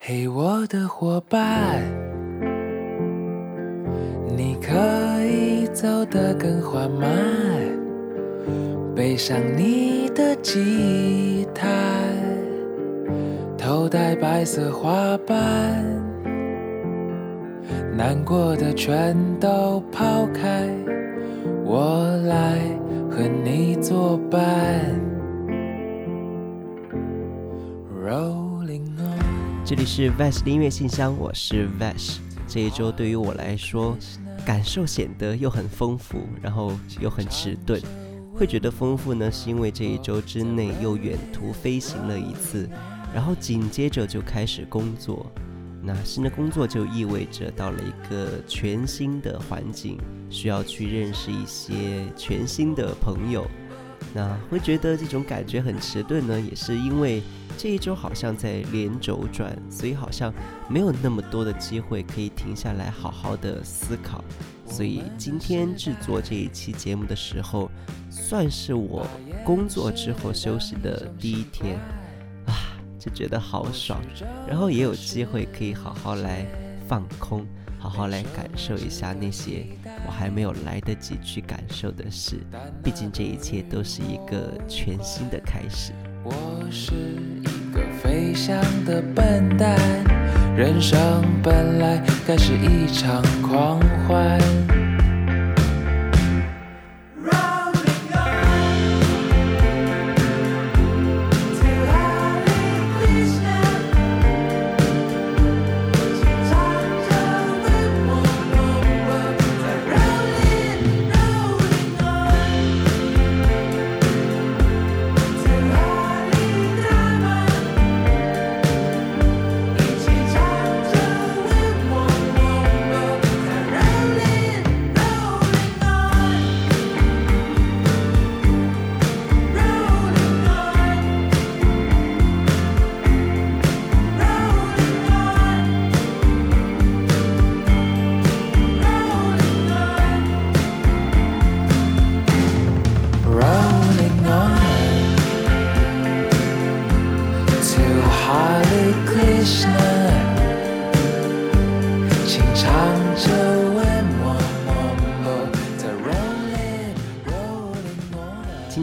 嘿，我的伙伴，你可以走得更缓慢，背上你的吉他，头戴白色花瓣，难过的全都抛开，我来和你作伴。这里是 Vash 音乐信箱，我是 Vash。这一周对于我来说，感受显得又很丰富，然后又很迟钝。会觉得丰富呢，是因为这一周之内又远途飞行了一次，然后紧接着就开始工作。那新的工作就意味着到了一个全新的环境，需要去认识一些全新的朋友。那会觉得这种感觉很迟钝呢，也是因为。这一周好像在连轴转，所以好像没有那么多的机会可以停下来好好的思考。所以今天制作这一期节目的时候，算是我工作之后休息的第一天啊，就觉得好爽。然后也有机会可以好好来放空，好好来感受一下那些我还没有来得及去感受的事。毕竟这一切都是一个全新的开始。我是一个飞翔的笨蛋，人生本来该是一场狂欢。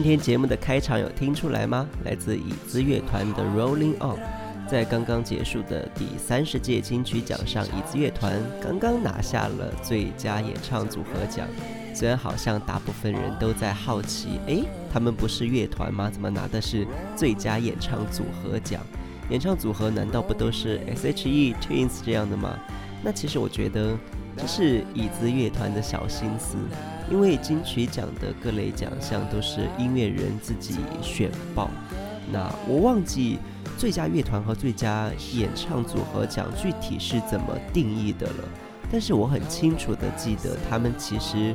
今天节目的开场有听出来吗？来自椅子乐团的《Rolling On》。在刚刚结束的第三十届金曲奖上，椅子乐团刚刚拿下了最佳演唱组合奖。虽然好像大部分人都在好奇，诶，他们不是乐团吗？怎么拿的是最佳演唱组合奖？演唱组合难道不都是 S.H.E、Twins 这样的吗？那其实我觉得这是椅子乐团的小心思。因为金曲奖的各类奖项都是音乐人自己选报，那我忘记最佳乐团和最佳演唱组合奖具体是怎么定义的了。但是我很清楚的记得，他们其实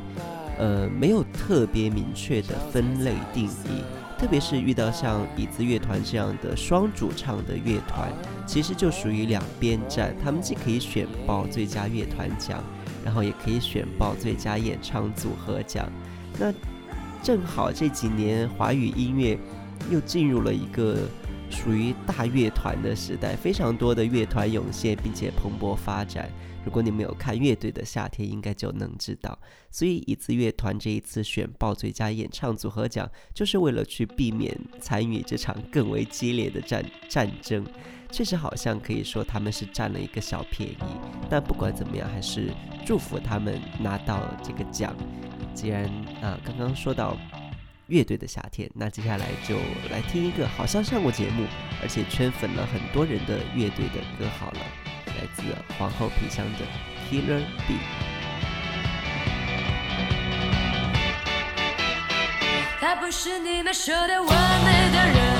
呃没有特别明确的分类定义，特别是遇到像椅子乐团这样的双主唱的乐团，其实就属于两边站，他们既可以选报最佳乐团奖。然后也可以选报最佳演唱组合奖。那正好这几年华语音乐又进入了一个属于大乐团的时代，非常多的乐团涌现，并且蓬勃发展。如果你们有看乐队的夏天，应该就能知道。所以椅子乐团这一次选报最佳演唱组合奖，就是为了去避免参与这场更为激烈的战战争。确实好像可以说他们是占了一个小便宜，但不管怎么样，还是祝福他们拿到这个奖。既然啊刚刚说到乐队的夏天，那接下来就来听一个好像上过节目，而且圈粉了很多人的乐队的歌好了，来自皇后皮箱的《Killer Bee》。他不是你们说的完美的人，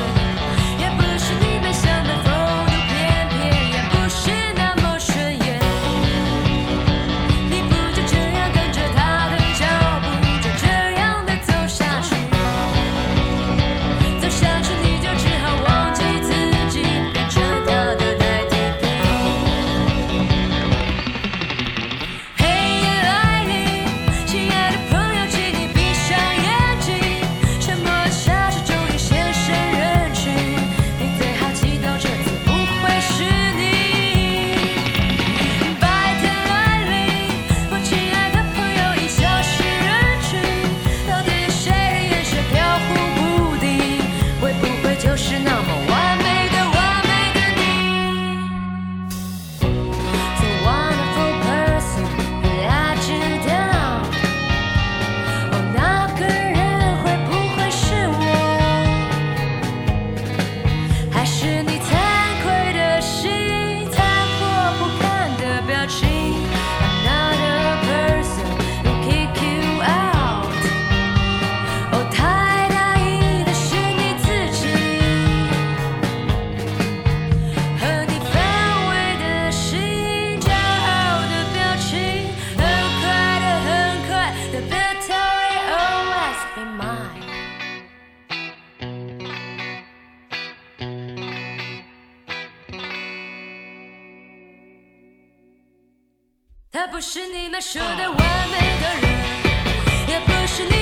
不是你们说的完美的人，也不是你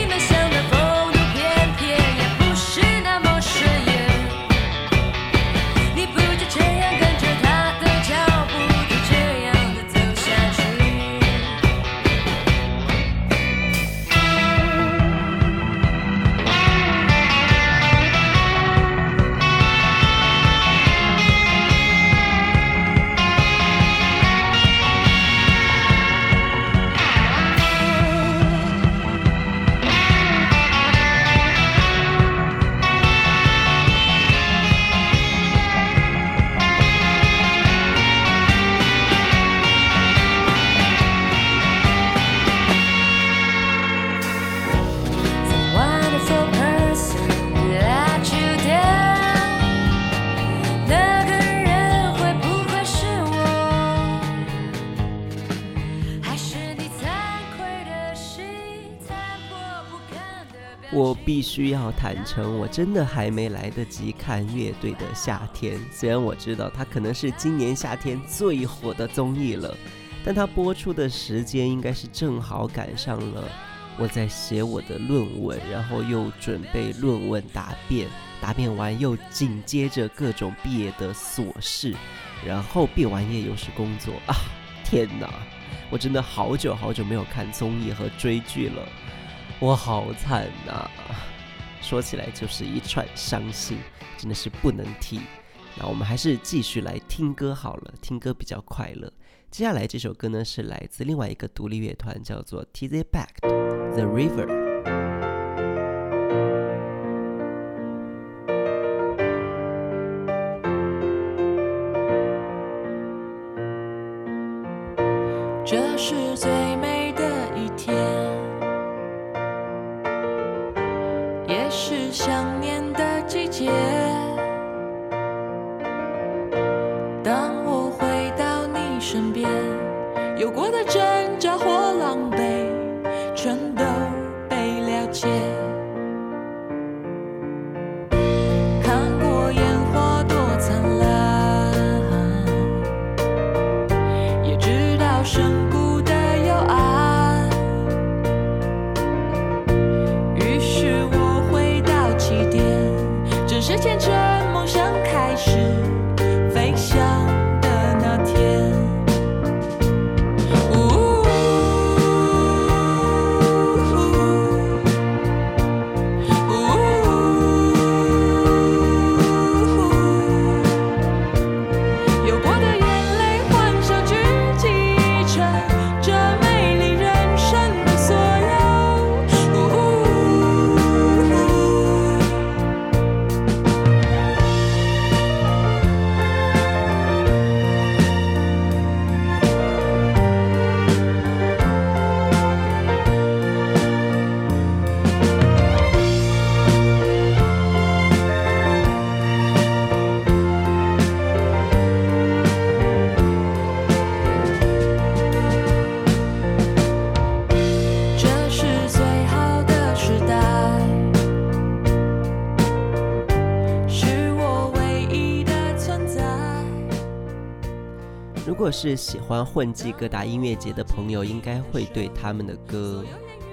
必须要坦诚，我真的还没来得及看乐队的夏天。虽然我知道它可能是今年夏天最火的综艺了，但它播出的时间应该是正好赶上了我在写我的论文，然后又准备论文答辩，答辩完又紧接着各种毕业的琐事，然后毕完业又是工作啊！天哪，我真的好久好久没有看综艺和追剧了。我好惨呐、说起来就是一串伤心，真的是不能提。那我们还是继续来听歌好了，听歌比较快乐。接下来这首歌呢是来自另外一个独立乐团，叫做 TZ Back 的《The River》。是喜欢混迹各大音乐节的朋友，应该会对他们的歌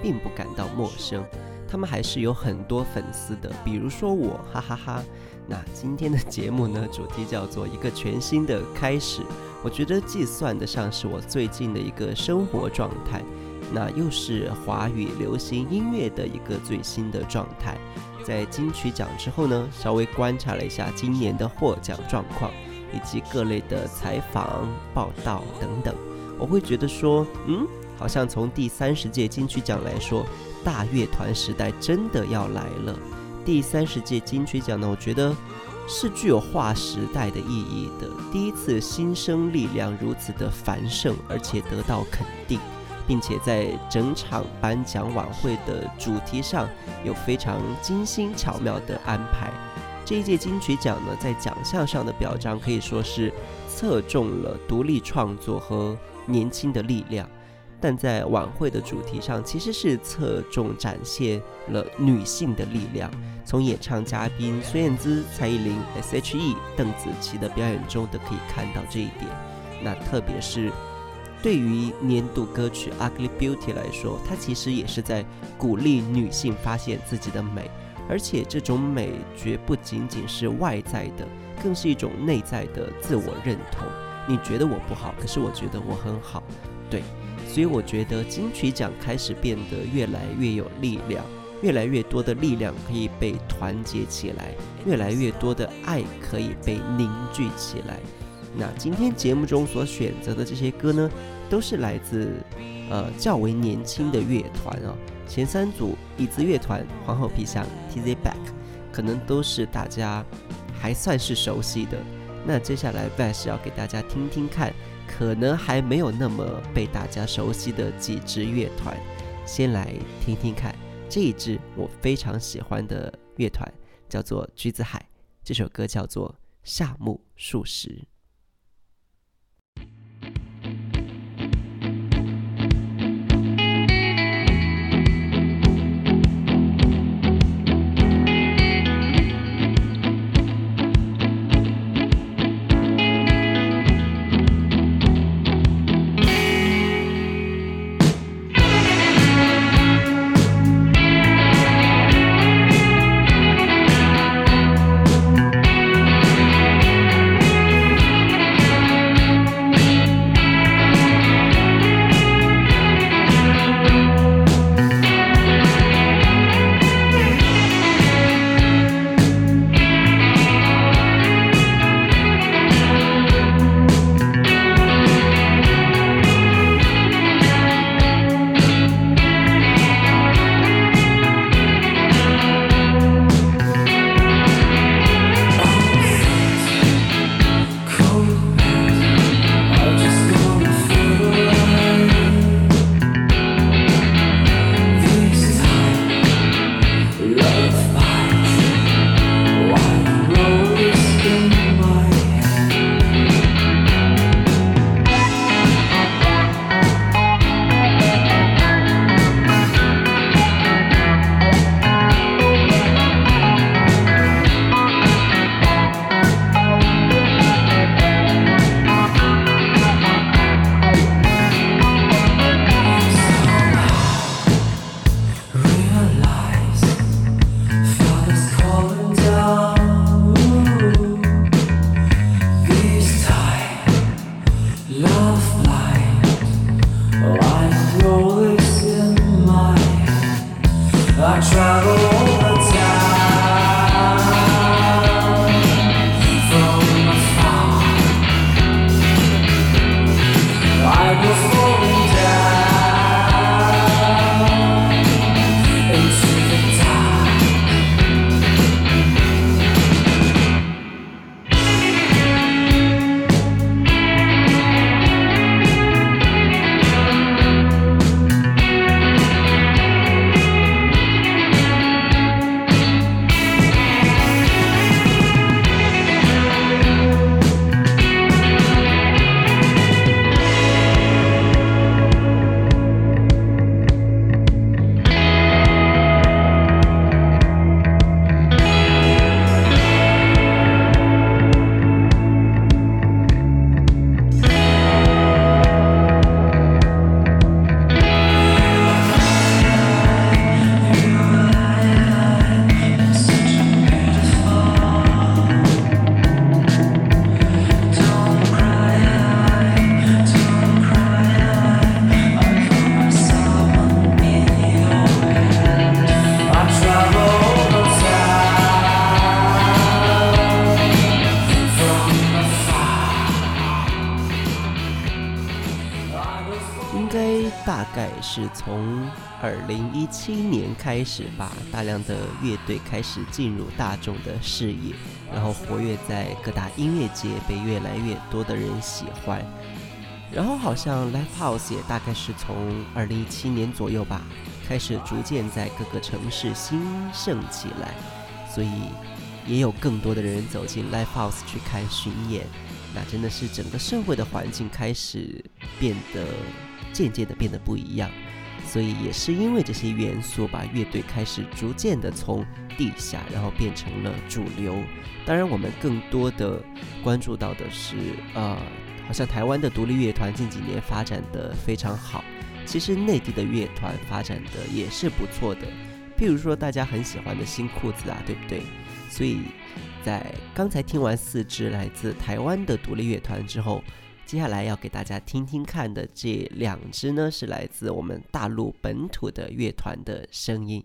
并不感到陌生。他们还是有很多粉丝的，比如说我，哈哈哈那今天的节目呢，主题叫做一个全新的开始。我觉得既算得上是我最近的一个生活状态，那又是华语流行音乐的一个最新的状态。在金曲奖之后呢，稍微观察了一下今年的获奖状况。以及各类的采访、报道等等，我会觉得说，嗯，好像从第三十届金曲奖来说，大乐团时代真的要来了。第三十届金曲奖呢，我觉得是具有划时代的意义的。第一次新生力量如此的繁盛，而且得到肯定，并且在整场颁奖晚会的主题上有非常精心巧妙的安排。这一届金曲奖呢，在奖项上的表彰可以说是侧重了独立创作和年轻的力量，但在晚会的主题上，其实是侧重展现了女性的力量。从演唱嘉宾孙燕姿、蔡依林、S.H.E、邓紫棋的表演中，都可以看到这一点。那特别是对于年度歌曲《Ugly Beauty》来说，它其实也是在鼓励女性发现自己的美，而且这种美绝不仅仅是外在的，更是一种内在的自我认同。你觉得我不好，可是我觉得我很好，对，所以我觉得金曲奖开始变得越来越有力量，越来越多的力量可以被团结起来，越来越多的爱可以被凝聚起来。那今天节目中所选择的这些歌呢，都是来自呃较为年轻的乐团啊。前三组椅子乐团、皇后皮箱、TZ Back，可能都是大家还算是熟悉的。那接下来 Bass 要给大家听听看，可能还没有那么被大家熟悉的几支乐团，先来听听看这一支我非常喜欢的乐团，叫做橘子海，这首歌叫做《夏目漱石》。大概是从二零一七年开始吧，大量的乐队开始进入大众的视野，然后活跃在各大音乐节，被越来越多的人喜欢。然后好像 Live House 也大概是从二零一七年左右吧，开始逐渐在各个城市兴盛起来，所以也有更多的人走进 Live House 去看巡演。那真的是整个社会的环境开始变得。渐渐的变得不一样，所以也是因为这些元素，把乐队开始逐渐的从地下，然后变成了主流。当然，我们更多的关注到的是，呃，好像台湾的独立乐团近几年发展的非常好，其实内地的乐团发展的也是不错的。譬如说大家很喜欢的新裤子啊，对不对？所以在刚才听完四支来自台湾的独立乐团之后，接下来要给大家听听看的这两支呢，是来自我们大陆本土的乐团的声音。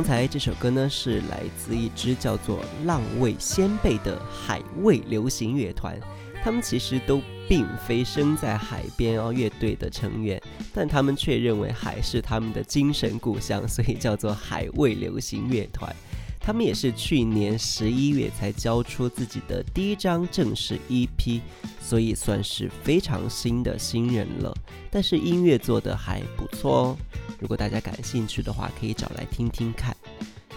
刚才这首歌呢，是来自一支叫做“浪味仙贝”的海味流行乐团。他们其实都并非生在海边哦，乐队的成员，但他们却认为海是他们的精神故乡，所以叫做海味流行乐团。他们也是去年十一月才交出自己的第一张正式 EP，所以算是非常新的新人了。但是音乐做的还不错哦。如果大家感兴趣的话，可以找来听听看。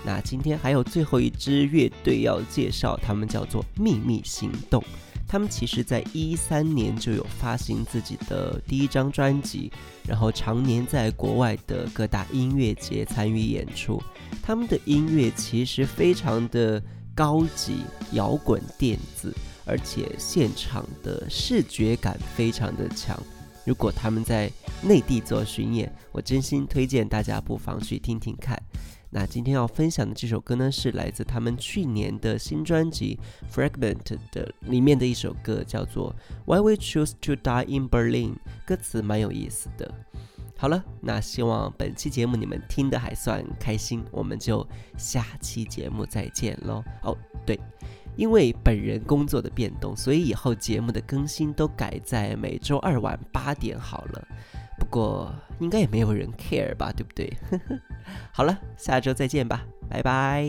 那今天还有最后一支乐队要介绍，他们叫做秘密行动。他们其实在一三年就有发行自己的第一张专辑，然后常年在国外的各大音乐节参与演出。他们的音乐其实非常的高级，摇滚电子，而且现场的视觉感非常的强。如果他们在内地做巡演，我真心推荐大家不妨去听听看。那今天要分享的这首歌呢，是来自他们去年的新专辑《Fragment》的里面的一首歌，叫做《Why We Choose to Die in Berlin》，歌词蛮有意思的。好了，那希望本期节目你们听得还算开心，我们就下期节目再见喽。哦，对。因为本人工作的变动，所以以后节目的更新都改在每周二晚八点好了。不过应该也没有人 care 吧，对不对？好了，下周再见吧，拜拜。